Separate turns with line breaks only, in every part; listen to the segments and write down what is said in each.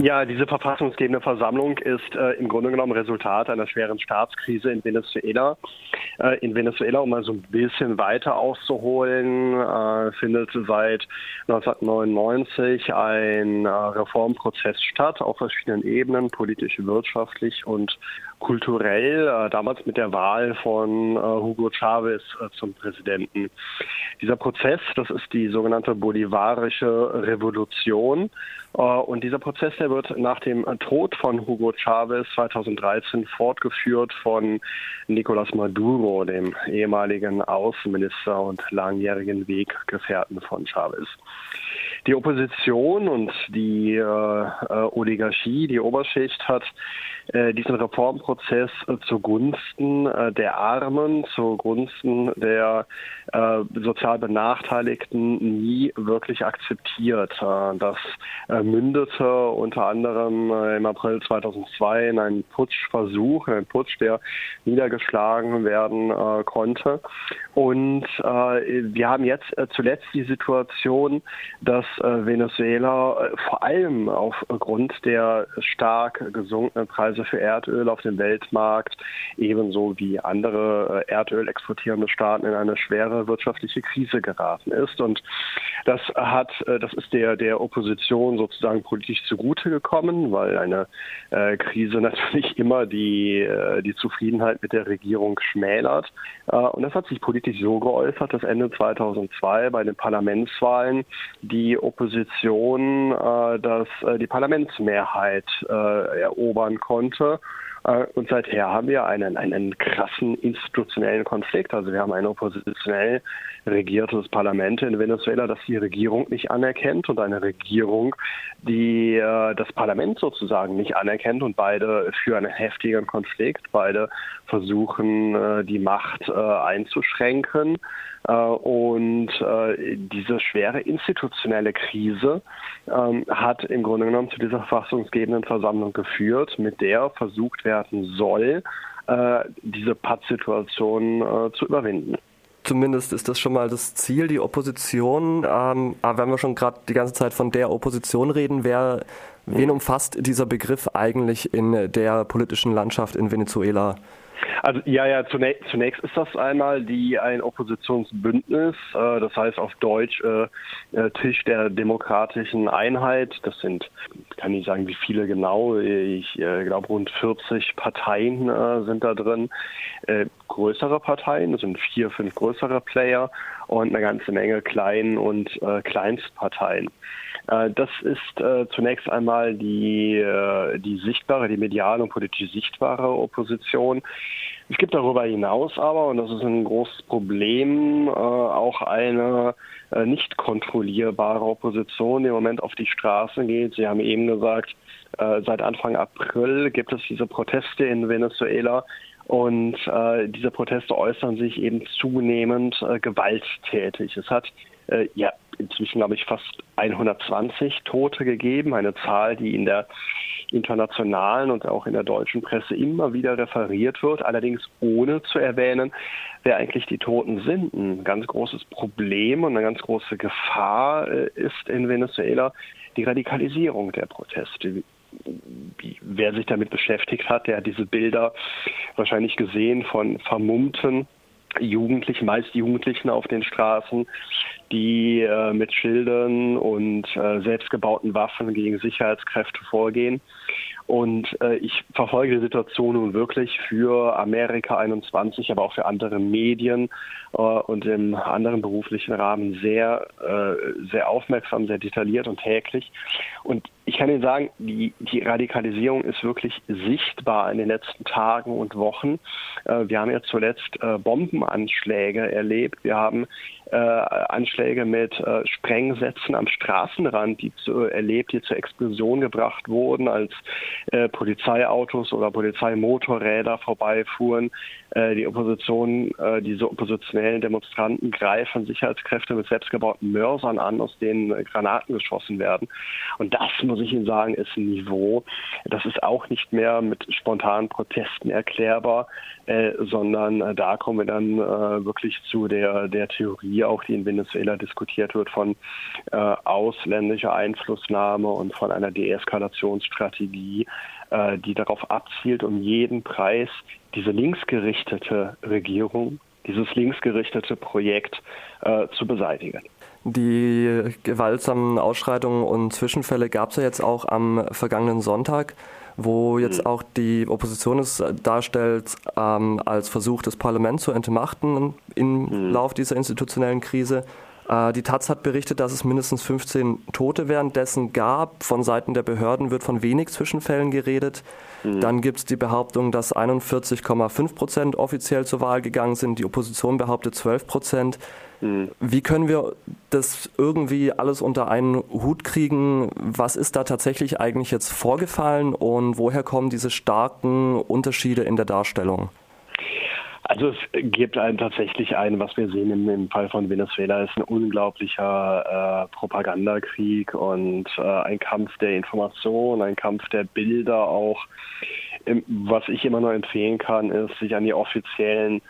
Ja, diese verfassungsgebende Versammlung ist äh, im Grunde genommen Resultat einer schweren Staatskrise in Venezuela. Äh, in Venezuela, um mal so ein bisschen weiter auszuholen, äh, findet seit 1999 ein äh, Reformprozess statt auf verschiedenen Ebenen, politisch, wirtschaftlich und kulturell, äh, damals mit der Wahl von äh, Hugo Chavez zum Präsidenten. Dieser Prozess, das ist die sogenannte bolivarische Revolution. Und dieser Prozess, der wird nach dem Tod von Hugo Chavez 2013 fortgeführt von Nicolás Maduro, dem ehemaligen Außenminister und langjährigen Weggefährten von Chavez. Die Opposition und die äh, äh Oligarchie, die Oberschicht hat äh, diesen Reformprozess äh, zugunsten äh, der Armen, zugunsten der äh, sozial Benachteiligten nie wirklich akzeptiert. das mündete unter anderem im April 2002 in einen Putschversuch, einen Putsch, der niedergeschlagen werden konnte. Und wir haben jetzt zuletzt die Situation, dass Venezuela vor allem aufgrund der stark gesunkenen Preise Preise für Erdöl auf dem Weltmarkt, ebenso wie andere äh, Erdöl exportierende Staaten in eine schwere wirtschaftliche Krise geraten ist. Und das hat, äh, das ist der, der Opposition sozusagen politisch zugute gekommen, weil eine äh, Krise natürlich immer die, die Zufriedenheit mit der Regierung schmälert. Und das hat sich politisch so geäußert, dass Ende 2002 bei den Parlamentswahlen die Opposition das, die Parlamentsmehrheit erobern konnte konnte. Äh, und seither haben wir einen, einen krassen institutionellen Konflikt. Also wir haben ein oppositionell regiertes Parlament in Venezuela, das die Regierung nicht anerkennt und eine Regierung, die äh, das Parlament sozusagen nicht anerkennt und beide führen einen heftigen Konflikt. Beide versuchen, äh, die Macht einzuschränken. Äh, und äh, diese schwere institutionelle Krise ähm, hat im Grunde genommen zu dieser verfassungsgebenden Versammlung geführt, mit der versucht werden soll, äh, diese Pattsituation zu überwinden.
Zumindest ist das schon mal das Ziel, die Opposition. Ähm, aber wenn wir schon gerade die ganze Zeit von der Opposition reden, wer, wen umfasst dieser Begriff eigentlich in der politischen Landschaft in Venezuela?
Also ja, ja, zunächst, zunächst ist das einmal die ein Oppositionsbündnis, äh, das heißt auf Deutsch äh, äh, Tisch der demokratischen Einheit. Das sind, kann ich sagen, wie viele genau, ich äh, glaube rund 40 Parteien äh, sind da drin. Äh, größere Parteien, das sind vier, fünf größere Player und eine ganze Menge Klein- und äh, Kleinstparteien. Äh, das ist äh, zunächst einmal die, die sichtbare, die mediale und politisch sichtbare Opposition. Es gibt darüber hinaus aber, und das ist ein großes Problem, auch eine nicht kontrollierbare Opposition, im Moment auf die Straßen geht. Sie haben eben gesagt, seit Anfang April gibt es diese Proteste in Venezuela. Und äh, diese Proteste äußern sich eben zunehmend äh, gewalttätig. Es hat äh, ja inzwischen, glaube ich, fast 120 Tote gegeben, eine Zahl, die in der internationalen und auch in der deutschen Presse immer wieder referiert wird, allerdings ohne zu erwähnen, wer eigentlich die Toten sind. Ein ganz großes Problem und eine ganz große Gefahr äh, ist in Venezuela die Radikalisierung der Proteste. Wer sich damit beschäftigt hat, der hat diese Bilder wahrscheinlich gesehen von vermummten Jugendlichen, meist Jugendlichen auf den Straßen, die äh, mit Schildern und äh, selbstgebauten Waffen gegen Sicherheitskräfte vorgehen. Und äh, ich verfolge die Situation nun wirklich für Amerika 21, aber auch für andere Medien äh, und im anderen beruflichen Rahmen sehr, äh, sehr aufmerksam, sehr detailliert und täglich. Und ich kann Ihnen sagen, die, die Radikalisierung ist wirklich sichtbar in den letzten Tagen und Wochen. Äh, wir haben ja zuletzt äh, Bombenanschläge erlebt. Wir haben äh, Anschläge mit Sprengsätzen am Straßenrand, die zu, erlebt, die zur Explosion gebracht wurden, als Polizeiautos oder Polizeimotorräder vorbeifuhren. Die Opposition, diese oppositionellen Demonstranten greifen Sicherheitskräfte mit selbstgebauten Mörsern an, aus denen Granaten geschossen werden. Und das, muss ich Ihnen sagen, ist ein Niveau, das ist auch nicht mehr mit spontanen Protesten erklärbar, sondern da kommen wir dann wirklich zu der, der Theorie, auch, die in Venezuela diskutiert wird, von äh, ausländischer Einflussnahme und von einer Deeskalationsstrategie, äh, die darauf abzielt, um jeden Preis diese linksgerichtete Regierung, dieses linksgerichtete Projekt äh, zu beseitigen.
Die gewaltsamen Ausschreitungen und Zwischenfälle gab es ja jetzt auch am vergangenen Sonntag wo jetzt mhm. auch die Opposition es darstellt ähm, als Versuch, das Parlament zu entmachten im mhm. Lauf dieser institutionellen Krise. Äh, die Taz hat berichtet, dass es mindestens 15 Tote währenddessen gab. Von Seiten der Behörden wird von wenig Zwischenfällen geredet. Mhm. Dann gibt es die Behauptung, dass 41,5 Prozent offiziell zur Wahl gegangen sind. Die Opposition behauptet 12 Prozent. Mhm. Wie können wir das irgendwie alles unter einen Hut kriegen? Was ist da tatsächlich eigentlich jetzt vorgefallen und woher kommen diese starken Unterschiede in der Darstellung?
Also es gibt einen tatsächlich ein, was wir sehen im, im Fall von Venezuela, ist ein unglaublicher äh, Propagandakrieg und äh, ein Kampf der Information, ein Kampf der Bilder auch. Was ich immer nur empfehlen kann, ist, sich an die offiziellen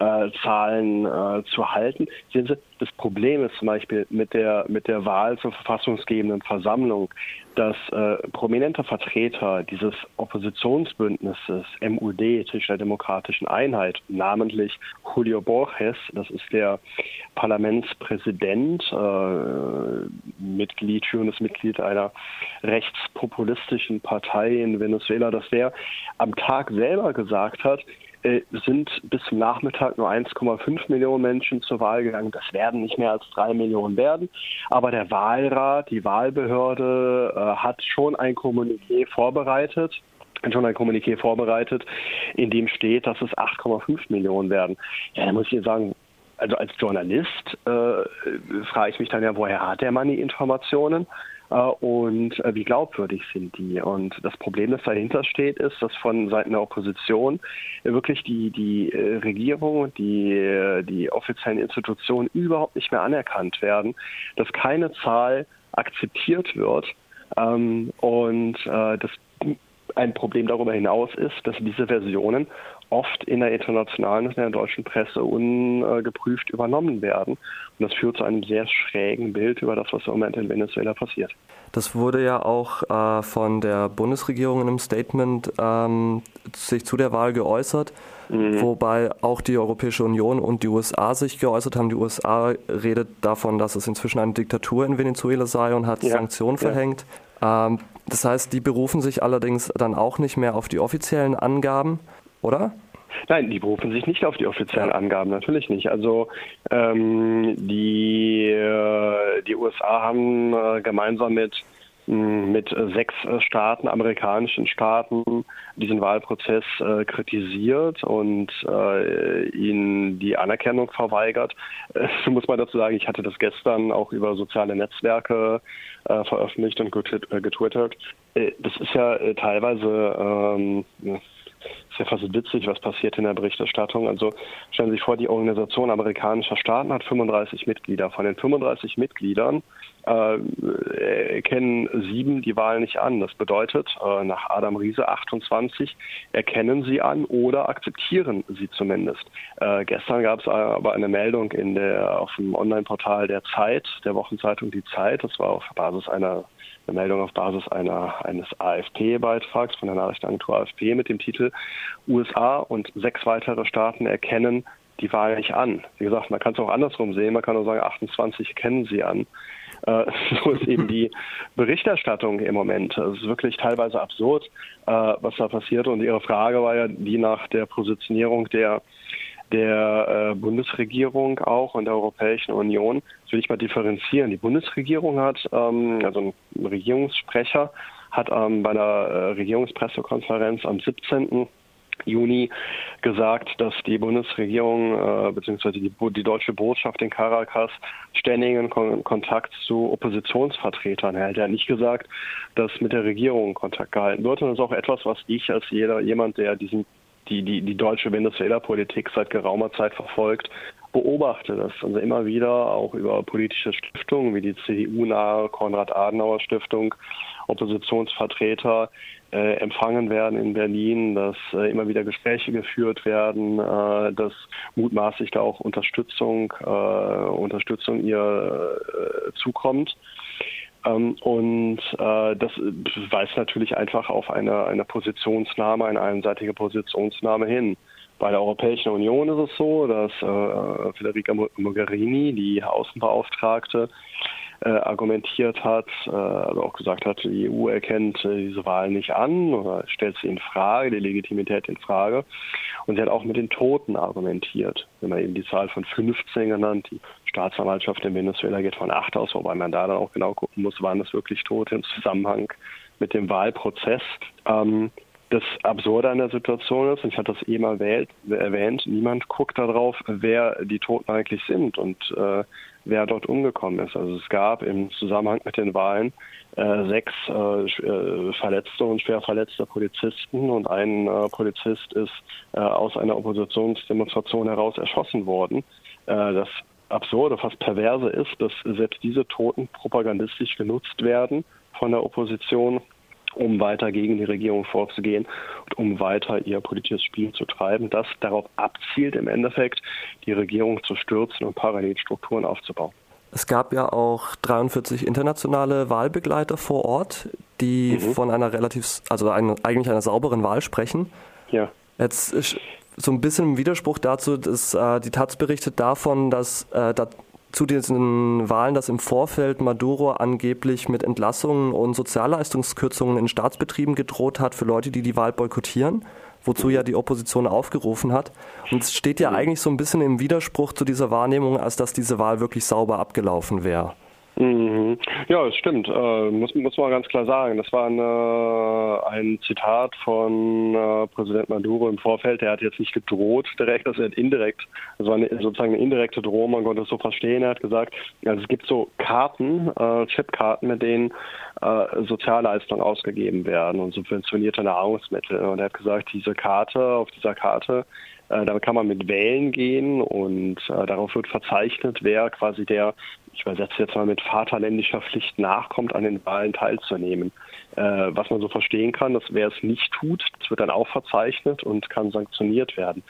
äh, Zahlen äh, zu halten. Sehen Sie, das Problem ist zum Beispiel mit der, mit der Wahl zur verfassungsgebenden Versammlung, dass äh, prominente Vertreter dieses Oppositionsbündnisses MUD, Tisch der Demokratischen Einheit, namentlich Julio Borges, das ist der Parlamentspräsident, äh, Mitglied, führendes Mitglied einer rechtspopulistischen Partei in Venezuela, dass der am Tag selber gesagt hat, sind bis zum Nachmittag nur 1,5 Millionen Menschen zur Wahl gegangen. Das werden nicht mehr als drei Millionen werden. Aber der Wahlrat, die Wahlbehörde äh, hat schon ein Kommuniqué vorbereitet schon ein Kommuniqué vorbereitet, in dem steht, dass es 8,5 Millionen werden. Ja, da muss ich Ihnen sagen, also als Journalist äh, frage ich mich dann ja, woher hat der Mann die Informationen? Äh, und äh, wie glaubwürdig sind die. Und das Problem, das dahinter steht, ist, dass von Seiten der Opposition wirklich die, die äh, Regierung, die, die offiziellen Institutionen überhaupt nicht mehr anerkannt werden, dass keine Zahl akzeptiert wird. Ähm, und das ein Problem darüber hinaus ist, dass diese Versionen oft in der internationalen und in der deutschen Presse ungeprüft übernommen werden. Und das führt zu einem sehr schrägen Bild über das, was im Moment in Venezuela passiert.
Das wurde ja auch äh, von der Bundesregierung in einem Statement ähm, sich zu der Wahl geäußert, mhm. wobei auch die Europäische Union und die USA sich geäußert haben. Die USA redet davon, dass es inzwischen eine Diktatur in Venezuela sei und hat ja. Sanktionen ja. verhängt. Ähm, das heißt, die berufen sich allerdings dann auch nicht mehr auf die offiziellen Angaben, oder?
Nein, die berufen sich nicht auf die offiziellen Angaben, natürlich nicht. Also ähm, die, äh, die USA haben äh, gemeinsam mit mit sechs äh, Staaten, amerikanischen Staaten, diesen Wahlprozess äh, kritisiert und äh, ihnen die Anerkennung verweigert. Äh, muss man dazu sagen, ich hatte das gestern auch über soziale Netzwerke äh, veröffentlicht und äh, getwittert. das ist ja teilweise ähm, ist ja fast witzig, was passiert in der Berichterstattung. Also stellen Sie sich vor, die Organisation amerikanischer Staaten hat 35 Mitglieder. Von den 35 Mitgliedern erkennen sieben die Wahl nicht an. Das bedeutet, äh, nach Adam Riese 28 erkennen sie an oder akzeptieren sie zumindest. Äh, gestern gab es aber eine Meldung in der, auf dem Online-Portal der Zeit, der Wochenzeitung Die Zeit. Das war auf Basis einer eine Meldung auf Basis einer, eines AFP-Beitrags von der Nachrichtenagentur AFP mit dem Titel USA und sechs weitere Staaten erkennen die Wahl nicht an. Wie gesagt, man kann es auch andersrum sehen. Man kann nur sagen, 28 kennen sie an. Äh, so ist eben die Berichterstattung im Moment. Es ist wirklich teilweise absurd, äh, was da passiert. Und Ihre Frage war ja die nach der Positionierung der der äh, Bundesregierung auch und der Europäischen Union. Das will ich mal differenzieren. Die Bundesregierung hat, ähm, also ein Regierungssprecher, hat ähm, bei einer Regierungspressekonferenz am 17. Juni gesagt, dass die Bundesregierung äh, bzw. Die, die, deutsche Botschaft in Caracas ständigen Kon Kontakt zu Oppositionsvertretern hält. Er hat nicht gesagt, dass mit der Regierung Kontakt gehalten wird. Und das ist auch etwas, was ich als jeder, jemand, der diesen die, die, die deutsche Venezuela-Politik seit geraumer Zeit verfolgt, beobachte das also immer wieder auch über politische Stiftungen wie die CDU-nahe Konrad-Adenauer-Stiftung Oppositionsvertreter äh, empfangen werden in Berlin, dass äh, immer wieder Gespräche geführt werden, äh, dass mutmaßlich da auch Unterstützung, äh, Unterstützung ihr äh, zukommt. Ähm, und äh, das weist natürlich einfach auf eine, eine Positionsnahme, eine einseitige Positionsnahme hin. Bei der Europäischen Union ist es so, dass äh, Federica Mogherini, die Außenbeauftragte, äh, argumentiert hat, äh, also auch gesagt hat, die EU erkennt äh, diese Wahl nicht an oder stellt sie in Frage, die Legitimität in Frage. Und sie hat auch mit den Toten argumentiert. Wenn man eben die Zahl von 15 genannt, die Staatsanwaltschaft in Venezuela geht von 8 aus, wobei man da dann auch genau gucken muss, waren das wirklich Tote im Zusammenhang mit dem Wahlprozess. Ähm, das Absurde an der Situation ist, und ich hatte das eben erwähnt, erwähnt niemand guckt darauf, wer die Toten eigentlich sind und äh, wer dort umgekommen ist. Also es gab im Zusammenhang mit den Wahlen äh, sechs äh, äh verletzte und schwer verletzte Polizisten und ein äh, Polizist ist äh, aus einer Oppositionsdemonstration heraus erschossen worden. das Absurde, fast Perverse ist, dass selbst diese Toten propagandistisch genutzt werden von der Opposition um weiter gegen die Regierung vorzugehen und um weiter ihr politisches Spiel zu treiben, das darauf abzielt, im Endeffekt die Regierung zu stürzen und Parallelstrukturen aufzubauen.
Es gab ja auch 43 internationale Wahlbegleiter vor Ort, die mhm. von einer relativ, also eine, eigentlich einer sauberen Wahl sprechen. Ja. Jetzt ist so ein bisschen im Widerspruch dazu, dass äh, die Taz berichtet davon, dass äh, da zu diesen Wahlen, dass im Vorfeld Maduro angeblich mit Entlassungen und Sozialleistungskürzungen in Staatsbetrieben gedroht hat für Leute, die die Wahl boykottieren, wozu ja die Opposition aufgerufen hat. Und es steht ja eigentlich so ein bisschen im Widerspruch zu dieser Wahrnehmung, als dass diese Wahl wirklich sauber abgelaufen wäre.
Mhm. Ja, es stimmt. Äh, muss, muss man ganz klar sagen. Das war eine, ein Zitat von äh, Präsident Maduro im Vorfeld. Er hat jetzt nicht gedroht direkt, das hat indirekt, das war eine, sozusagen eine indirekte Drohung, man konnte es so verstehen. Er hat gesagt, also es gibt so Karten, äh, Chipkarten, mit denen äh, Sozialleistungen ausgegeben werden und subventionierte Nahrungsmittel. Und er hat gesagt, diese Karte, auf dieser Karte äh, damit kann man mit wählen gehen und äh, darauf wird verzeichnet, wer quasi der ich übersetze jetzt mal mit vaterländischer Pflicht nachkommt, an den Wahlen teilzunehmen. Äh, was man so verstehen kann, dass wer es nicht tut, das wird dann auch verzeichnet und kann sanktioniert werden.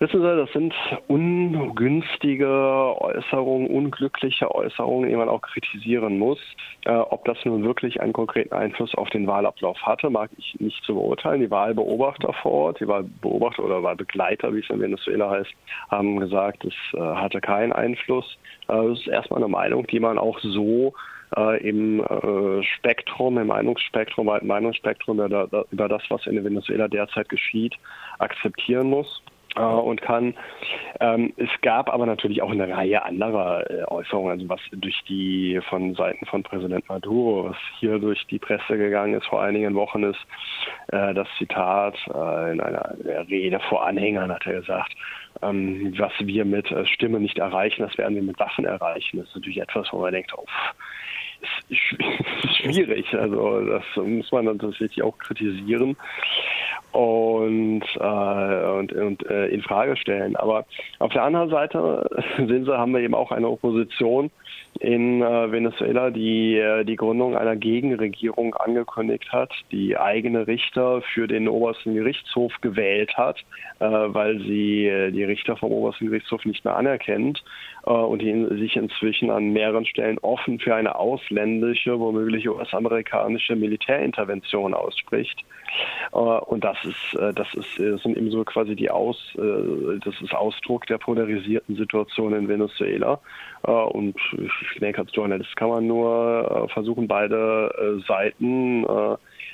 Wissen Sie, das sind ungünstige Äußerungen, unglückliche Äußerungen, die man auch kritisieren muss. Äh, ob das nun wirklich einen konkreten Einfluss auf den Wahlablauf hatte, mag ich nicht zu beurteilen. Die Wahlbeobachter vor Ort, die Wahlbeobachter oder Wahlbegleiter, wie es in Venezuela heißt, haben gesagt, es äh, hatte keinen Einfluss. Äh, das ist erstmal eine Meinung, die man auch so äh, im äh, Spektrum, im Meinungsspektrum, weiten Meinungsspektrum über, das, was in Venezuela derzeit geschieht, akzeptieren muss und kann. Ähm, es gab aber natürlich auch eine Reihe anderer äh, Äußerungen, also was durch die von Seiten von Präsident Maduro, was hier durch die Presse gegangen ist vor einigen Wochen, ist äh, das Zitat äh, in einer Rede vor Anhängern hat er gesagt, ähm, was wir mit äh, Stimme nicht erreichen, das werden wir mit Waffen erreichen. Das ist natürlich etwas, wo man denkt, oh, ist schwierig. Also das muss man tatsächlich auch kritisieren und, äh, und, und äh, in Frage stellen. Aber auf der anderen Seite sehen Sie, haben wir eben auch eine Opposition in äh, Venezuela, die äh, die Gründung einer Gegenregierung angekündigt hat, die eigene Richter für den obersten Gerichtshof gewählt hat, äh, weil sie äh, die Richter vom obersten Gerichtshof nicht mehr anerkennt äh, und die sich inzwischen an mehreren Stellen offen für eine ausländische, womöglich US-amerikanische Militärintervention ausspricht. Äh, und das ist, äh, das ist, das sind eben so quasi die Aus, das ist Ausdruck der polarisierten Situation in Venezuela. Und ich denke, als Journalist kann man nur versuchen, beide Seiten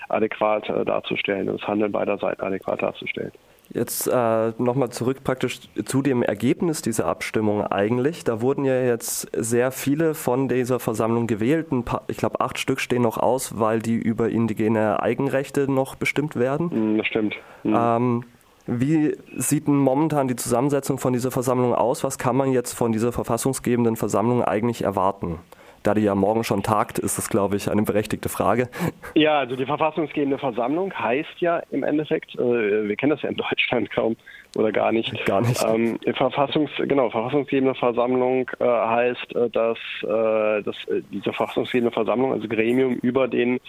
adäquat darzustellen, das Handeln beider Seiten adäquat darzustellen.
Jetzt äh, nochmal zurück praktisch zu dem Ergebnis dieser Abstimmung eigentlich. Da wurden ja jetzt sehr viele von dieser Versammlung gewählt. Paar, ich glaube, acht Stück stehen noch aus, weil die über indigene Eigenrechte noch bestimmt werden.
Hm, das stimmt.
Mhm. Ähm, wie sieht denn momentan die Zusammensetzung von dieser Versammlung aus? Was kann man jetzt von dieser verfassungsgebenden Versammlung eigentlich erwarten? Da die ja morgen schon tagt, ist das, glaube ich, eine berechtigte Frage.
Ja, also die verfassungsgebende Versammlung heißt ja im Endeffekt, äh, wir kennen das ja in Deutschland kaum oder gar nicht.
Gar nicht.
Ähm, Verfassungs, genau, verfassungsgebende Versammlung äh, heißt, äh, dass, äh, dass äh, diese verfassungsgebende Versammlung, also Gremium, über den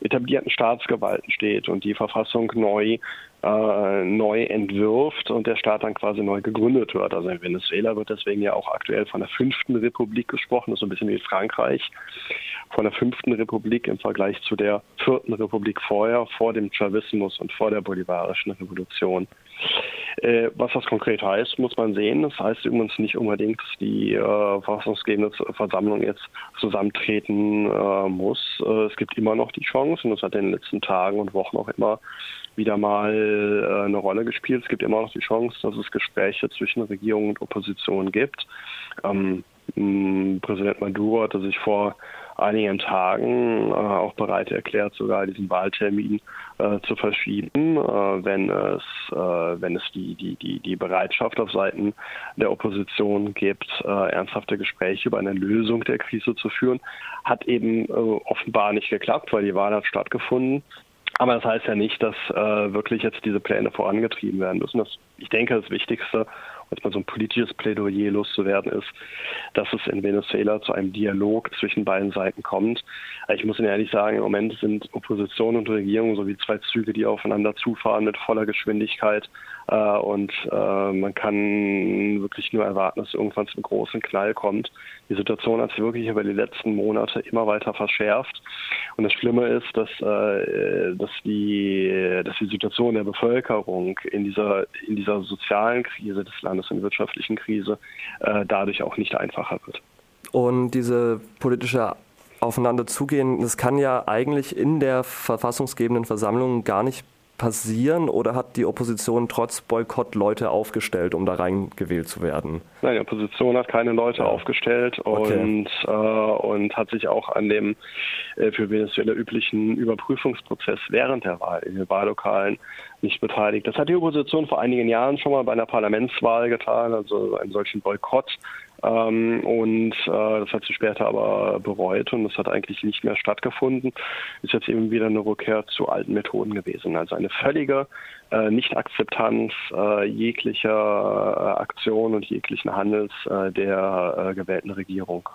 etablierten Staatsgewalten steht und die Verfassung neu äh, neu entwirft und der Staat dann quasi neu gegründet wird. Also in Venezuela wird deswegen ja auch aktuell von der fünften Republik gesprochen, das ist so ein bisschen wie Frankreich, von der fünften Republik im Vergleich zu der vierten Republik vorher, vor dem Chavismus und vor der bolivarischen Revolution. Äh, was das konkret heißt, muss man sehen. Das heißt übrigens nicht unbedingt, dass die äh, verfassungsgebende Versammlung jetzt zusammentreten äh, muss. Äh, es gibt immer noch die Chance, und das hat in den letzten Tagen und Wochen auch immer wieder mal äh, eine Rolle gespielt. Es gibt immer noch die Chance, dass es Gespräche zwischen Regierung und Opposition gibt. Ähm, Präsident Maduro hatte sich vor einigen Tagen äh, auch bereit erklärt, sogar diesen Wahltermin äh, zu verschieben, äh, wenn es, äh, wenn es die, die, die, die Bereitschaft auf Seiten der Opposition gibt, äh, ernsthafte Gespräche über eine Lösung der Krise zu führen. Hat eben äh, offenbar nicht geklappt, weil die Wahl hat stattgefunden. Aber das heißt ja nicht, dass äh, wirklich jetzt diese Pläne vorangetrieben werden müssen. Das, ich denke, das Wichtigste, jetzt mal so ein politisches Plädoyer loszuwerden, ist, dass es in Venezuela zu einem Dialog zwischen beiden Seiten kommt. Ich muss Ihnen ehrlich sagen, im Moment sind Opposition und Regierung so wie zwei Züge, die aufeinander zufahren mit voller Geschwindigkeit. Äh, und äh, man kann wirklich nur erwarten, dass irgendwann zu einem großen Knall kommt. Die Situation hat sich wirklich über die letzten Monate immer weiter verschärft. Und das Schlimme ist, dass, äh, dass, die, dass die Situation der Bevölkerung in dieser, in dieser sozialen Krise des Landes, der wirtschaftlichen Krise, dadurch auch nicht einfacher wird.
Und diese politische aufeinander zugehen, das kann ja eigentlich in der verfassungsgebenden Versammlung gar nicht passieren oder hat die Opposition trotz Boykott Leute aufgestellt, um da reingewählt zu werden?
Nein, die Opposition hat keine Leute ja. aufgestellt und, okay. äh, und hat sich auch an dem äh, für Venezuela üblichen Überprüfungsprozess während der Wahl in den Wahllokalen nicht beteiligt. Das hat die Opposition vor einigen Jahren schon mal bei einer Parlamentswahl getan, also einen solchen Boykott ähm, und äh, das hat sie später aber bereut und das hat eigentlich nicht mehr stattgefunden. Ist jetzt eben wieder eine Rückkehr zu alten Methoden gewesen. Also eine völlige äh, Nicht-Akzeptanz äh, jeglicher äh, Aktion und jeglichen Handels äh, der äh, gewählten Regierung.